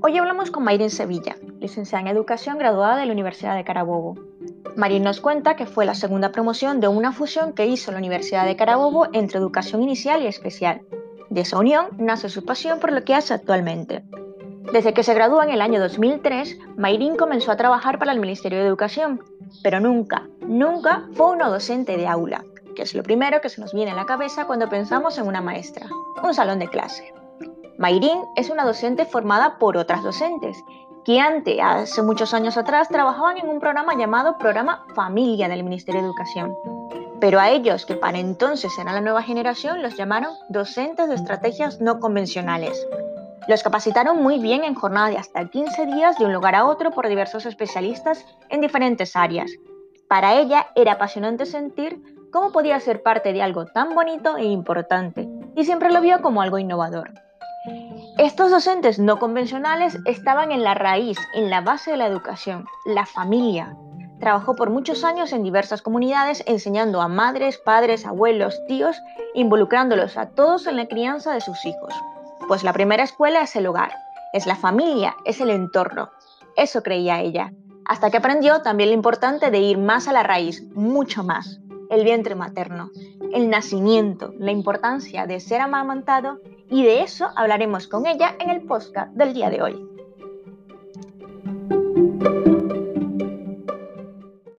Hoy hablamos con Mayrin Sevilla, licenciada en Educación graduada de la Universidad de Carabobo. Mayrin nos cuenta que fue la segunda promoción de una fusión que hizo la Universidad de Carabobo entre educación inicial y especial. De esa unión nace su pasión por lo que hace actualmente. Desde que se graduó en el año 2003, Mayrin comenzó a trabajar para el Ministerio de Educación, pero nunca, nunca fue una docente de aula, que es lo primero que se nos viene a la cabeza cuando pensamos en una maestra, un salón de clase. Mayrin es una docente formada por otras docentes que antes, hace muchos años atrás, trabajaban en un programa llamado Programa Familia del Ministerio de Educación. Pero a ellos, que para entonces eran la nueva generación, los llamaron docentes de estrategias no convencionales. Los capacitaron muy bien en jornada de hasta 15 días de un lugar a otro por diversos especialistas en diferentes áreas. Para ella era apasionante sentir cómo podía ser parte de algo tan bonito e importante, y siempre lo vio como algo innovador. Estos docentes no convencionales estaban en la raíz, en la base de la educación, la familia. Trabajó por muchos años en diversas comunidades enseñando a madres, padres, abuelos, tíos, involucrándolos a todos en la crianza de sus hijos. Pues la primera escuela es el hogar, es la familia, es el entorno. Eso creía ella, hasta que aprendió también lo importante de ir más a la raíz, mucho más, el vientre materno, el nacimiento, la importancia de ser amamantado y de eso hablaremos con ella en el podcast del día de hoy.